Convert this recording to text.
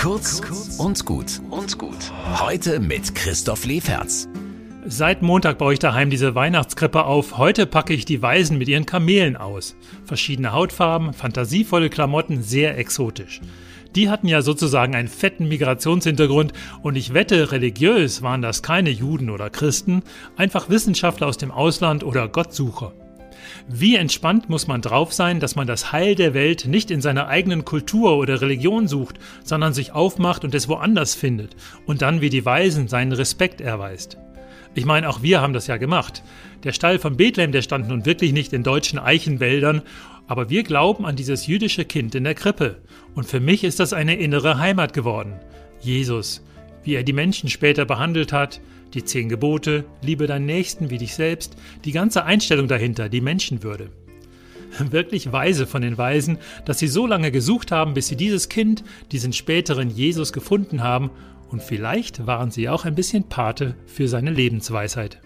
Kurz und gut und gut. Heute mit Christoph Leferz. Seit Montag baue ich daheim diese Weihnachtskrippe auf. Heute packe ich die Weisen mit ihren Kamelen aus. Verschiedene Hautfarben, fantasievolle Klamotten, sehr exotisch. Die hatten ja sozusagen einen fetten Migrationshintergrund und ich wette, religiös waren das keine Juden oder Christen, einfach Wissenschaftler aus dem Ausland oder Gottsucher. Wie entspannt muss man drauf sein, dass man das Heil der Welt nicht in seiner eigenen Kultur oder Religion sucht, sondern sich aufmacht und es woanders findet und dann wie die Weisen seinen Respekt erweist. Ich meine, auch wir haben das ja gemacht. Der Stall von Bethlehem, der stand nun wirklich nicht in deutschen Eichenwäldern, aber wir glauben an dieses jüdische Kind in der Krippe. Und für mich ist das eine innere Heimat geworden. Jesus, wie er die Menschen später behandelt hat, die zehn Gebote, liebe deinen Nächsten wie dich selbst, die ganze Einstellung dahinter, die Menschenwürde. Wirklich weise von den Weisen, dass sie so lange gesucht haben, bis sie dieses Kind, diesen späteren Jesus gefunden haben, und vielleicht waren sie auch ein bisschen Pate für seine Lebensweisheit.